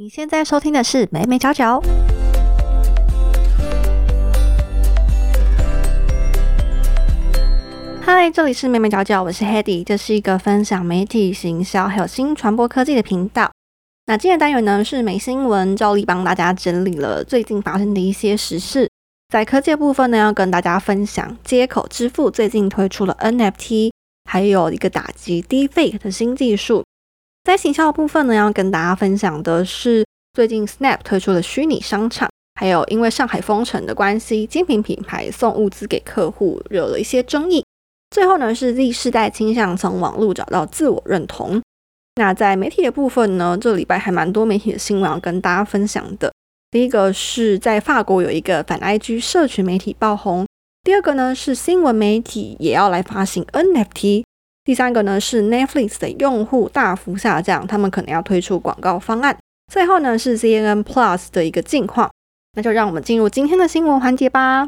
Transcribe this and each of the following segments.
你现在收听的是美美角角。嗨，这里是美美角角，我是 Hedy，这是一个分享媒体行销还有新传播科技的频道。那今天的单元呢是美新闻，照例帮大家整理了最近发生的一些时事。在科技的部分呢，要跟大家分享接口支付最近推出了 NFT，还有一个打击 Deepfake 的新技术。在行销部分呢，要跟大家分享的是最近 Snap 推出的虚拟商场，还有因为上海封城的关系，精品品牌送物资给客户惹了一些争议。最后呢，是 Z 世代倾向从网络找到自我认同。那在媒体的部分呢，这礼拜还蛮多媒体的新闻要跟大家分享的。第一个是在法国有一个反 IG 社群媒体爆红，第二个呢是新闻媒体也要来发行 NFT，第三个呢是 Netflix 的用户大幅下降，他们可能要推出广告方案。最后呢是 CNN Plus 的一个近况。那就让我们进入今天的新闻环节吧。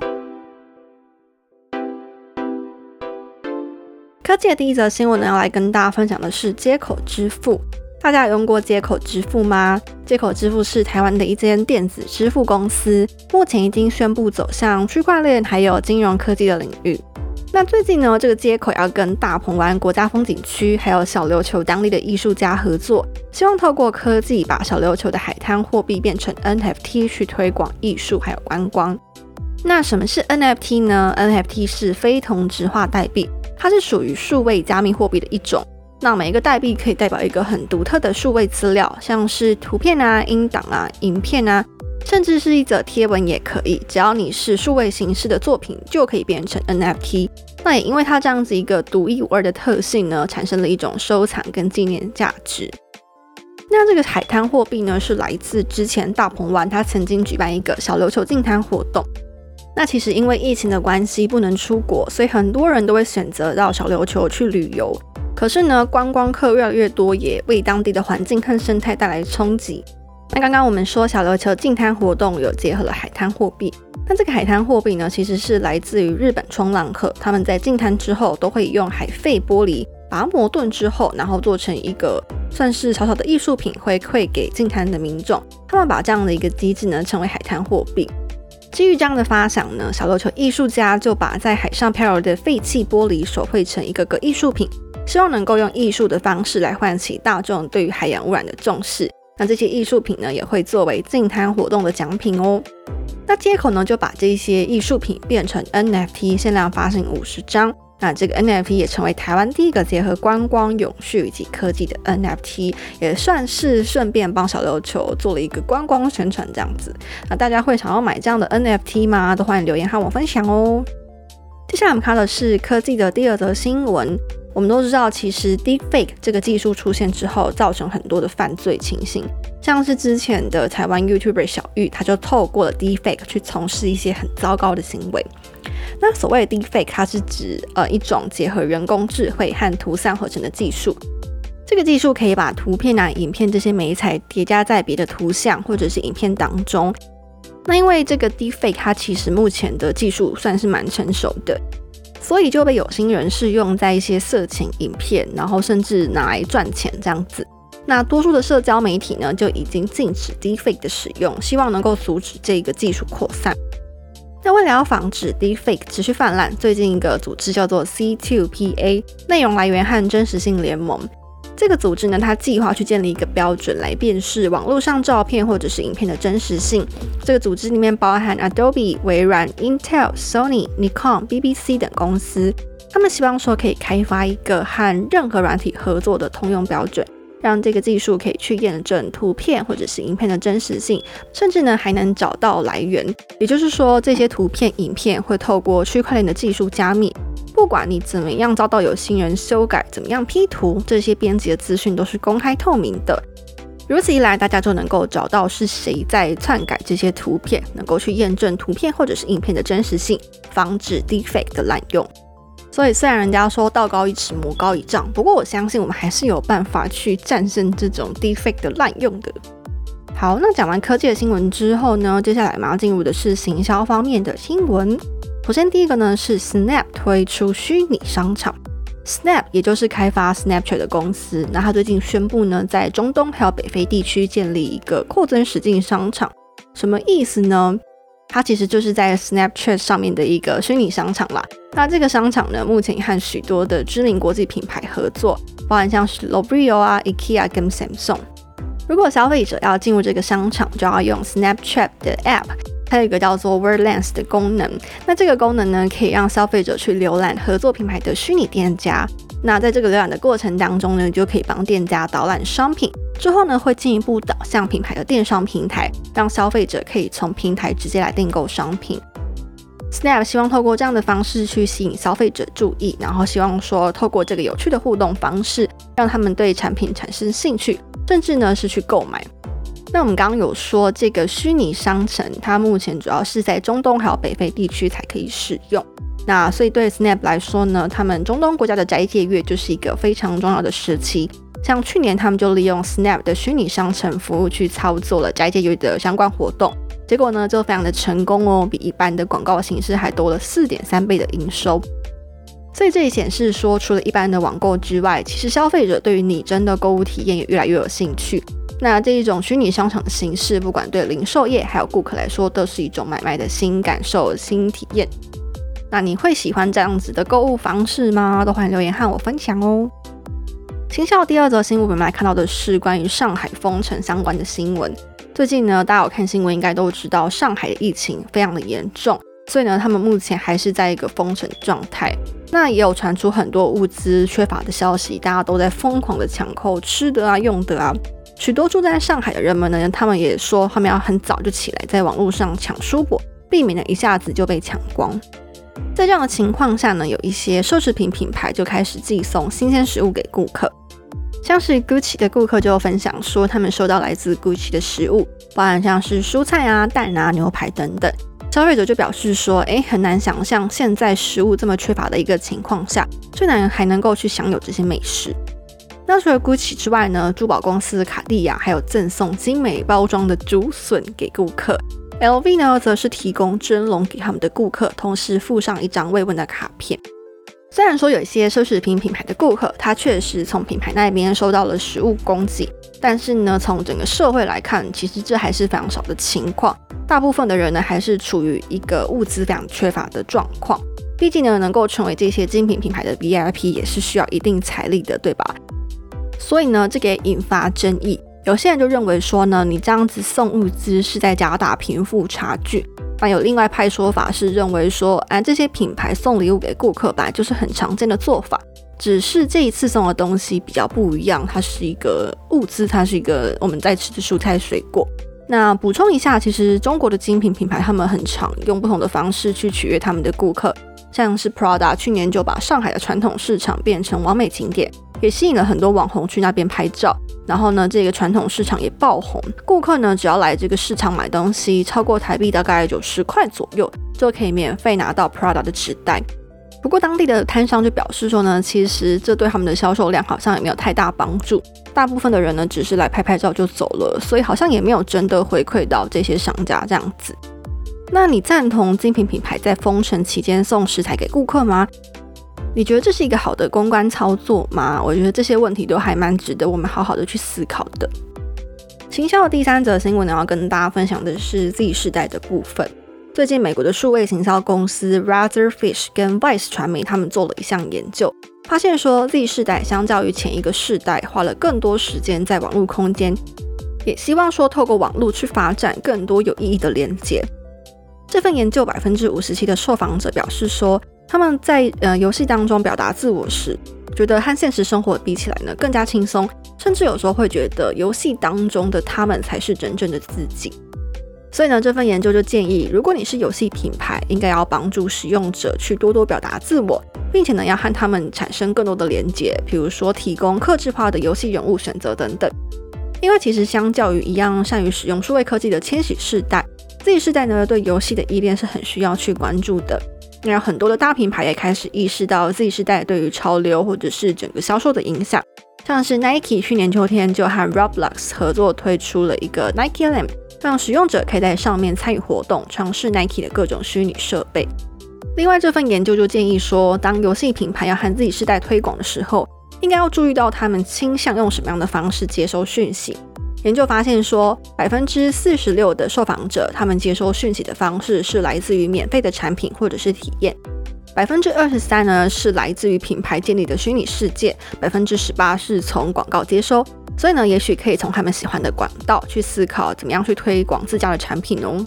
科技的第一则新闻呢，要来跟大家分享的是接口支付。大家有用过接口支付吗？接口支付是台湾的一间电子支付公司，目前已经宣布走向区块链还有金融科技的领域。那最近呢，这个接口要跟大鹏湾国家风景区还有小琉球当地的艺术家合作，希望透过科技把小琉球的海滩货币变成 NFT 去推广艺术还有观光。那什么是 NFT 呢？NFT 是非同质化代币。它是属于数位加密货币的一种。那每一个代币可以代表一个很独特的数位资料，像是图片啊、音档啊、影片啊，甚至是一则贴文也可以。只要你是数位形式的作品，就可以变成 NFT。那也因为它这样子一个独一无二的特性呢，产生了一种收藏跟纪念价值。那这个海滩货币呢，是来自之前大鹏湾，它曾经举办一个小琉球净滩活动。那其实因为疫情的关系不能出国，所以很多人都会选择到小琉球去旅游。可是呢，观光客越来越多，也为当地的环境和生态带来冲击。那刚刚我们说小琉球净滩活动有结合了海滩货币，那这个海滩货币呢，其实是来自于日本冲浪客，他们在净滩之后都会用海废玻璃把它磨钝之后，然后做成一个算是小小的艺术品回馈给净滩的民众。他们把这样的一个机制呢，称为海滩货币。基于这样的发想呢，小琉球艺术家就把在海上漂流的废弃玻璃手绘成一个个艺术品，希望能够用艺术的方式来唤起大众对于海洋污染的重视。那这些艺术品呢，也会作为净滩活动的奖品哦。那接口呢，就把这些艺术品变成 NFT，限量发行五十张。那这个 NFT 也成为台湾第一个结合观光、永续以及科技的 NFT，也算是顺便帮小琉球做了一个观光宣传这样子。那大家会想要买这样的 NFT 吗？都欢迎留言和我分享哦。接下来我们看的是科技的第二则新闻。我们都知道，其实 Deepfake 这个技术出现之后，造成很多的犯罪情形，像是之前的台湾 YouTuber 小玉，他就透过了 Deepfake 去从事一些很糟糕的行为。那所谓的 Deepfake，它是指呃一种结合人工智慧和图像合成的技术。这个技术可以把图片啊、影片这些美材叠加在别的图像或者是影片当中。那因为这个 Deepfake，它其实目前的技术算是蛮成熟的。所以就被有心人士用在一些色情影片，然后甚至拿来赚钱这样子。那多数的社交媒体呢，就已经禁止 Deepfake 的使用，希望能够阻止这个技术扩散。那为了要防止 Deepfake 持续泛滥，最近一个组织叫做 C2PA 内容来源和真实性联盟。这个组织呢，它计划去建立一个标准来辨识网络上照片或者是影片的真实性。这个组织里面包含 Adobe、微软、Intel、Sony、Nikon、BBC 等公司。他们希望说可以开发一个和任何软体合作的通用标准，让这个技术可以去验证图片或者是影片的真实性，甚至呢还能找到来源。也就是说，这些图片、影片会透过区块链的技术加密。不管你怎么样遭到有心人修改，怎么样 P 图，这些编辑的资讯都是公开透明的。如此一来，大家就能够找到是谁在篡改这些图片，能够去验证图片或者是影片的真实性，防止 Deepfake 的滥用。所以，虽然人家说道高一尺，魔高一丈，不过我相信我们还是有办法去战胜这种 Deepfake 的滥用的。好，那讲完科技的新闻之后呢，接下来我们要进入的是行销方面的新闻。首先，第一个呢是 Snap 推出虚拟商场。Snap 也就是开发 Snapchat 的公司，那他最近宣布呢，在中东还有北非地区建立一个扩增实境商场，什么意思呢？它其实就是在 Snapchat 上面的一个虚拟商场啦。那这个商场呢，目前和许多的知名国际品牌合作，包含像是 l o b r i o 啊、IKEA 跟 Samsung。如果消费者要进入这个商场，就要用 Snapchat 的 App，它有一个叫做 Word Lens 的功能。那这个功能呢，可以让消费者去浏览合作品牌的虚拟店家。那在这个浏览的过程当中呢，就可以帮店家导览商品。之后呢，会进一步导向品牌的电商平台，让消费者可以从平台直接来订购商品。Snap 希望透过这样的方式去吸引消费者注意，然后希望说透过这个有趣的互动方式，让他们对产品产生兴趣，甚至呢是去购买。那我们刚刚有说，这个虚拟商城它目前主要是在中东还有北非地区才可以使用。那所以对 Snap 来说呢，他们中东国家的斋戒月就是一个非常重要的时期。像去年，他们就利用 Snap 的虚拟商城服务去操作了斋戒月的相关活动，结果呢就非常的成功哦，比一般的广告形式还多了四点三倍的营收。所以这也显示说，除了一般的网购之外，其实消费者对于拟真的购物体验也越来越有兴趣。那这一种虚拟商场的形式，不管对零售业还有顾客来说，都是一种买卖的新感受、新体验。那你会喜欢这样子的购物方式吗？都欢迎留言和我分享哦。新校第二则新闻，我们来看到的是关于上海封城相关的新闻。最近呢，大家有看新闻，应该都知道上海的疫情非常的严重，所以呢，他们目前还是在一个封城状态。那也有传出很多物资缺乏的消息，大家都在疯狂的抢购吃的啊、用的啊。许多住在上海的人们呢，他们也说他们要很早就起来，在网络上抢蔬果，避免呢一下子就被抢光。在这样的情况下呢，有一些奢侈品品牌就开始寄送新鲜食物给顾客。像是 Gucci 的顾客就分享说，他们收到来自 Gucci 的食物，包含像是蔬菜啊、蛋啊、牛排等等。消费者就表示说，哎，很难想象现在食物这么缺乏的一个情况下，最难还能够去享有这些美食。那除了 Gucci 之外呢，珠宝公司卡地亚还有赠送精美包装的竹笋给顾客，LV 呢则是提供蒸笼给他们的顾客，同时附上一张慰问的卡片。虽然说有一些奢侈品品牌的顾客，他确实从品牌那边收到了食物供给，但是呢，从整个社会来看，其实这还是非常少的情况。大部分的人呢，还是处于一个物资非常缺乏的状况。毕竟呢，能够成为这些精品品牌的 VIP，也是需要一定财力的，对吧？所以呢，这个也引发争议。有些人就认为说呢，你这样子送物资是在加大贫富差距。但有另外派说法是认为说，哎，这些品牌送礼物给顾客本来就是很常见的做法，只是这一次送的东西比较不一样，它是一个物资，它是一个我们在吃的蔬菜水果。那补充一下，其实中国的精品品牌他们很常用不同的方式去取悦他们的顾客，像是 Prada 去年就把上海的传统市场变成完美景点。也吸引了很多网红去那边拍照，然后呢，这个传统市场也爆红。顾客呢，只要来这个市场买东西，超过台币大概九十块左右，就可以免费拿到 Prada 的纸袋。不过当地的摊商就表示说呢，其实这对他们的销售量好像也没有太大帮助。大部分的人呢，只是来拍拍照就走了，所以好像也没有真的回馈到这些商家这样子。那你赞同精品品牌在封城期间送食材给顾客吗？你觉得这是一个好的公关操作吗？我觉得这些问题都还蛮值得我们好好的去思考的。行销的第三则新闻呢，要跟大家分享的是 Z 世代的部分。最近，美国的数位行销公司 Razorfish 跟 Vice 传媒他们做了一项研究，发现说 Z 世代相较于前一个世代，花了更多时间在网络空间，也希望说透过网络去发展更多有意义的连接。这份研究百分之五十七的受访者表示说。他们在呃游戏当中表达自我时，觉得和现实生活比起来呢更加轻松，甚至有时候会觉得游戏当中的他们才是真正的自己。所以呢，这份研究就建议，如果你是游戏品牌，应该要帮助使用者去多多表达自我，并且呢要和他们产生更多的连接，比如说提供克制化的游戏人物选择等等。因为其实相较于一样善于使用数位科技的千禧世代，Z 世代呢对游戏的依恋是很需要去关注的。那很多的大品牌也开始意识到 Z 世代对于潮流或者是整个销售的影响，像是 Nike 去年秋天就和 Roblox 合作推出了一个 Nike Land，让使用者可以在上面参与活动，尝试 Nike 的各种虚拟设备。另外，这份研究就建议说，当游戏品牌要和 Z 世代推广的时候，应该要注意到他们倾向用什么样的方式接收讯息。研究发现说，百分之四十六的受访者他们接收讯息的方式是来自于免费的产品或者是体验，百分之二十三呢是来自于品牌建立的虚拟世界，百分之十八是从广告接收。所以呢，也许可以从他们喜欢的管道去思考，怎么样去推广自家的产品哦。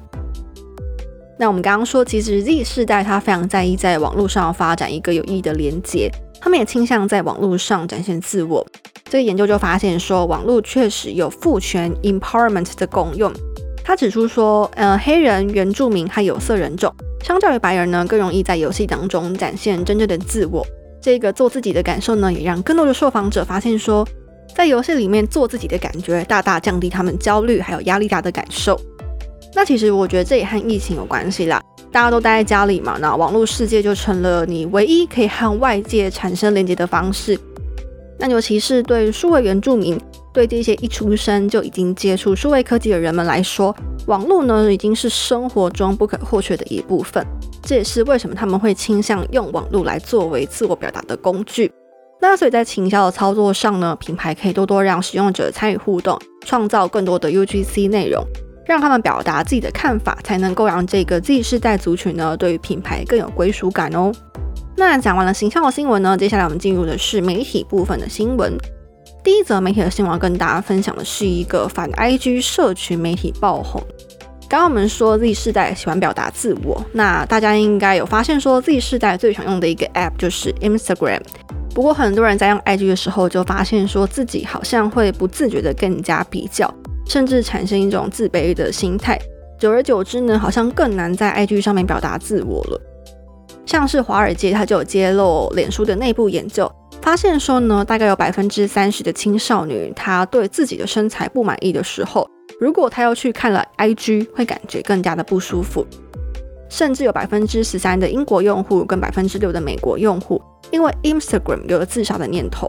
那我们刚刚说，其实 Z 世代他非常在意在网络上发展一个有意义的连接，他们也倾向在网络上展现自我。这个研究就发现说，网络确实有赋权 （empowerment） 的功用。他指出说，呃，黑人、原住民和有色人种，相较于白人呢，更容易在游戏当中展现真正的自我。这个做自己的感受呢，也让更多的受访者发现说。在游戏里面做自己的感觉，大大降低他们焦虑还有压力大的感受。那其实我觉得这也和疫情有关系啦。大家都待在家里嘛，那网络世界就成了你唯一可以和外界产生连接的方式。那尤其是对数位原住民，对这些一出生就已经接触数位科技的人们来说，网络呢已经是生活中不可或缺的一部分。这也是为什么他们会倾向用网络来作为自我表达的工具。那所以在营销的操作上呢，品牌可以多多让使用者参与互动，创造更多的 UGC 内容，让他们表达自己的看法，才能够让这个 Z 世代族群呢对于品牌更有归属感哦。那讲完了形象的新闻呢，接下来我们进入的是媒体部分的新闻。第一则媒体的新闻跟大家分享的是一个反 IG 社群媒体爆红。刚刚我们说 Z 世代喜欢表达自我，那大家应该有发现说 Z 世代最常用的一个 App 就是 Instagram。不过，很多人在用 IG 的时候，就发现说自己好像会不自觉的更加比较，甚至产生一种自卑的心态。久而久之呢，好像更难在 IG 上面表达自我了。像是华尔街，它就有揭露脸书的内部研究，发现说呢，大概有百分之三十的青少年，他对自己的身材不满意的时候，如果他要去看了 IG，会感觉更加的不舒服。甚至有百分之十三的英国用户跟百分之六的美国用户。因为 Instagram 有了自杀的念头。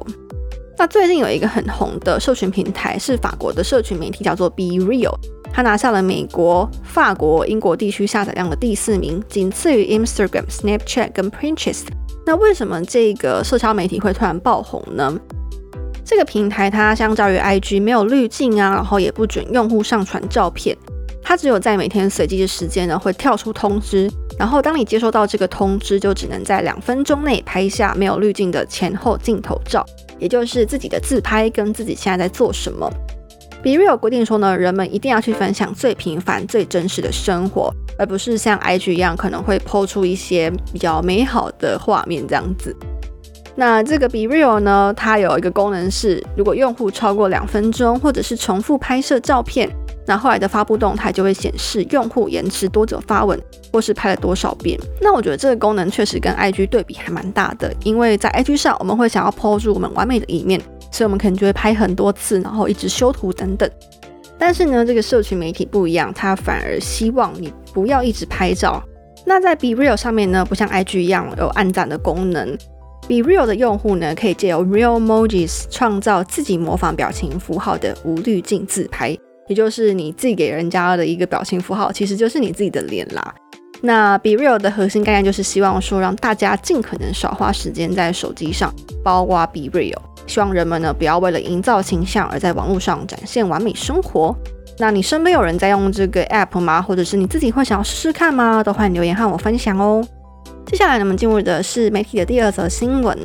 那最近有一个很红的社群平台是法国的社群媒体，叫做 Be Real，它拿下了美国、法国、英国地区下载量的第四名，仅次于 Instagram、Snapchat 跟 Pinterest。那为什么这个社交媒体会突然爆红呢？这个平台它相较于 IG 没有滤镜啊，然后也不准用户上传照片。它只有在每天随机的时间呢，会跳出通知，然后当你接收到这个通知，就只能在两分钟内拍下没有滤镜的前后镜头照，也就是自己的自拍跟自己现在在做什么。B r e a l 规定说呢，人们一定要去分享最平凡、最真实的生活，而不是像 IG 一样可能会抛出一些比较美好的画面这样子。那这个 b r e a l 呢，它有一个功能是，如果用户超过两分钟，或者是重复拍摄照片。那后来的发布动态就会显示用户延迟多久发文，或是拍了多少遍。那我觉得这个功能确实跟 IG 对比还蛮大的，因为在 IG 上我们会想要抛出我们完美的一面，所以我们可能就会拍很多次，然后一直修图等等。但是呢，这个社群媒体不一样，它反而希望你不要一直拍照。那在 Be Real 上面呢，不像 IG 一样有暗赞的功能，Be Real 的用户呢可以借由 Real Emojis 创造自己模仿表情符号的无滤镜自拍。也就是你自己给人家的一个表情符号，其实就是你自己的脸啦。那 Be Real 的核心概念就是希望说，让大家尽可能少花时间在手机上，包括 Be Real，希望人们呢不要为了营造形象而在网络上展现完美生活。那你身边有人在用这个 App 吗？或者是你自己会想要试试看吗？都欢迎留言和我分享哦。接下来我们进入的是媒体的第二则新闻。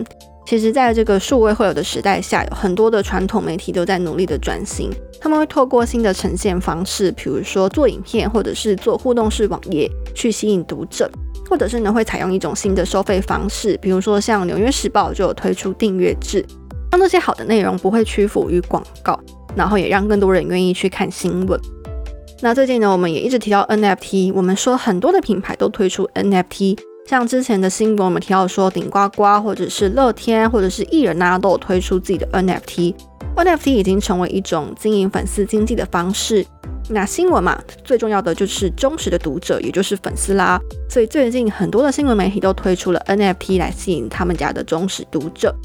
其实，在这个数位会有的时代下，有很多的传统媒体都在努力的转型。他们会透过新的呈现方式，比如说做影片，或者是做互动式网页，去吸引读者，或者是呢会采用一种新的收费方式，比如说像《纽约时报》就有推出订阅制，让这些好的内容不会屈服于广告，然后也让更多人愿意去看新闻。那最近呢，我们也一直提到 NFT，我们说很多的品牌都推出 NFT。像之前的新闻，我们提到说顶呱呱，或者是乐天，或者是艺人啊，都有推出自己的 NFT。NFT 已经成为一种经营粉丝经济的方式。那新闻嘛，最重要的就是忠实的读者，也就是粉丝啦。所以最近很多的新闻媒体都推出了 NFT 来吸引他们家的忠实读者。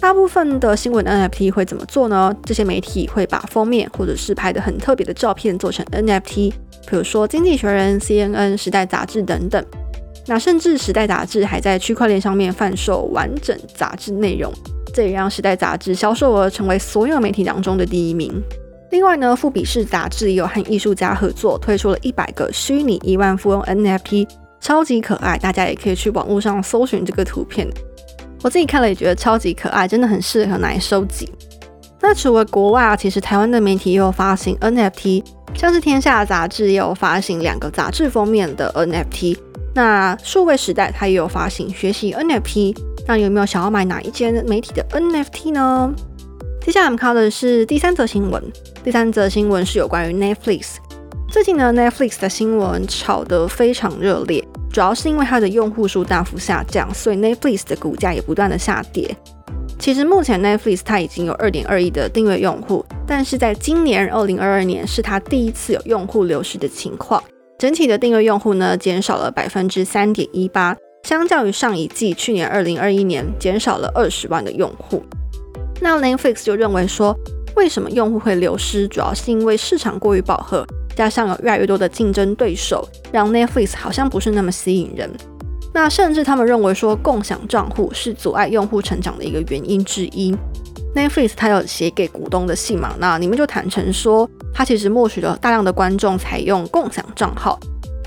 大部分的新闻 NFT 会怎么做呢？这些媒体会把封面或者是拍的很特别的照片做成 NFT，比如说《经济学人》、CNN、时代杂志等等。那甚至《时代》杂志还在区块链上面贩售完整杂志内容，这也让《时代》杂志销售额成为所有媒体当中的第一名。另外呢，富比士杂志也有和艺术家合作，推出了一百个虚拟亿万富翁 NFT，超级可爱，大家也可以去网络上搜寻这个图片。我自己看了也觉得超级可爱，真的很适合拿来收集。那除了国外啊，其实台湾的媒体也有发行 NFT，像是天下杂志也有发行两个杂志封面的 NFT。那数位时代它也有发行学习 NFT，那有没有想要买哪一间媒体的 NFT 呢？接下来我们看到的是第三则新闻。第三则新闻是有关于 Netflix。最近呢，Netflix 的新闻炒得非常热烈，主要是因为它的用户数大幅下降，所以 Netflix 的股价也不断的下跌。其实目前 Netflix 它已经有二点二亿的订阅用户，但是在今年二零二二年是它第一次有用户流失的情况，整体的订阅用户呢减少了百分之三点一八，相较于上一季去年二零二一年减少了二十万的用户。那 Netflix 就认为说，为什么用户会流失，主要是因为市场过于饱和，加上有越来越多的竞争对手，让 Netflix 好像不是那么吸引人。那甚至他们认为说，共享账户是阻碍用户成长的一个原因之一。Netflix 它有写给股东的信嘛？那里面就坦诚说，它其实默许了大量的观众采用共享账号。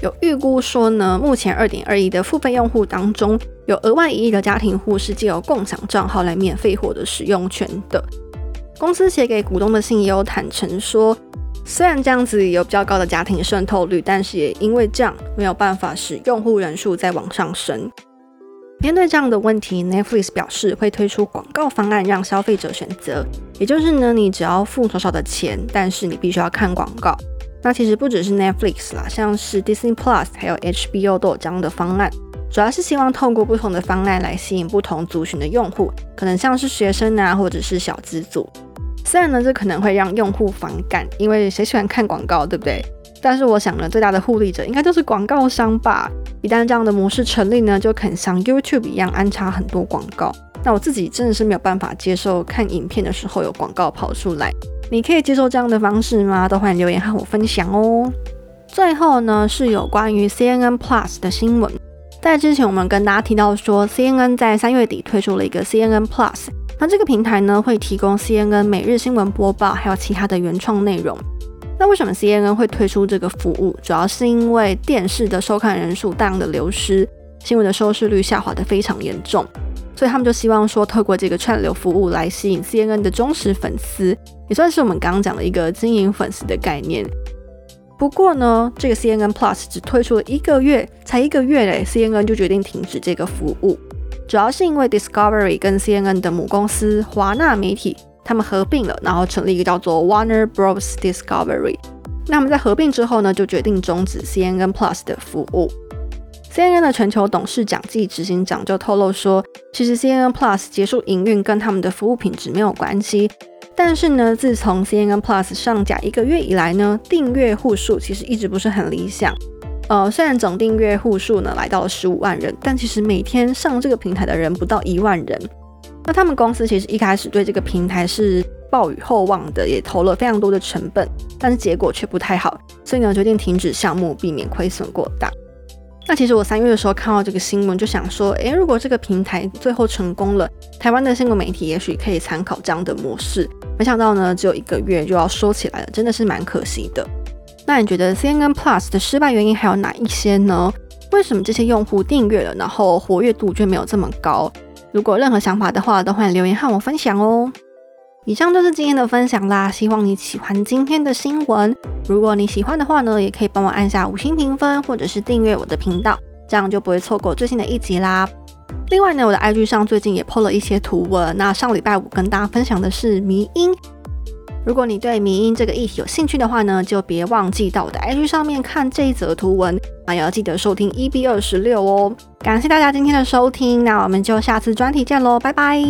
有预估说呢，目前二点二亿的付费用户当中，有额外一亿的家庭户是借由共享账号来免费获得使用权的。公司写给股东的信也有坦诚说，虽然这样子有比较高的家庭渗透率，但是也因为这样没有办法使用户人数再往上升。面对这样的问题，Netflix 表示会推出广告方案让消费者选择，也就是呢，你只要付少少的钱，但是你必须要看广告。那其实不只是 Netflix 啦，像是 Disney Plus 还有 HBO 都有这样的方案，主要是希望透过不同的方案来吸引不同族群的用户，可能像是学生啊，或者是小资族。虽然呢，这可能会让用户反感，因为谁喜欢看广告，对不对？但是我想呢，最大的互利者应该就是广告商吧。一旦这样的模式成立呢，就肯像 YouTube 一样安插很多广告。那我自己真的是没有办法接受看影片的时候有广告跑出来。你可以接受这样的方式吗？都欢迎留言和我分享哦。最后呢，是有关于 CNN Plus 的新闻。在之前我们跟大家提到说，CNN 在三月底推出了一个 CNN Plus，那这个平台呢会提供 CNN 每日新闻播报，还有其他的原创内容。那为什么 CNN 会推出这个服务？主要是因为电视的收看人数大量的流失，新闻的收视率下滑的非常严重。所以他们就希望说，透过这个串流服务来吸引 CNN 的忠实粉丝，也算是我们刚刚讲的一个经营粉丝的概念。不过呢，这个 CNN Plus 只推出了一个月，才一个月嘞，CNN 就决定停止这个服务，主要是因为 Discovery 跟 CNN 的母公司华纳媒体他们合并了，然后成立一个叫做 Warner Bros Discovery。那么在合并之后呢，就决定终止 CNN Plus 的服务。CNN 的全球董事长暨执行长就透露说，其实 CNN Plus 结束营运跟他们的服务品质没有关系，但是呢，自从 CNN Plus 上架一个月以来呢，订阅户数其实一直不是很理想。呃，虽然总订阅户数呢来到了十五万人，但其实每天上这个平台的人不到一万人。那他们公司其实一开始对这个平台是抱以厚望的，也投了非常多的成本，但是结果却不太好，所以呢决定停止项目，避免亏损过大。那其实我三月的时候看到这个新闻，就想说，诶，如果这个平台最后成功了，台湾的新闻媒体也许可以参考这样的模式。没想到呢，只有一个月就要收起来了，真的是蛮可惜的。那你觉得 CNN Plus 的失败原因还有哪一些呢？为什么这些用户订阅了，然后活跃度却没有这么高？如果任何想法的话，都欢迎留言和我分享哦。以上就是今天的分享啦，希望你喜欢今天的新闻。如果你喜欢的话呢，也可以帮我按下五星评分，或者是订阅我的频道，这样就不会错过最新的一集啦。另外呢，我的 IG 上最近也 PO 了一些图文，那上礼拜五跟大家分享的是迷音。如果你对迷音这个议题有兴趣的话呢，就别忘记到我的 IG 上面看这一则图文，还要记得收听 EB 二十六哦。感谢大家今天的收听，那我们就下次专题见喽，拜拜。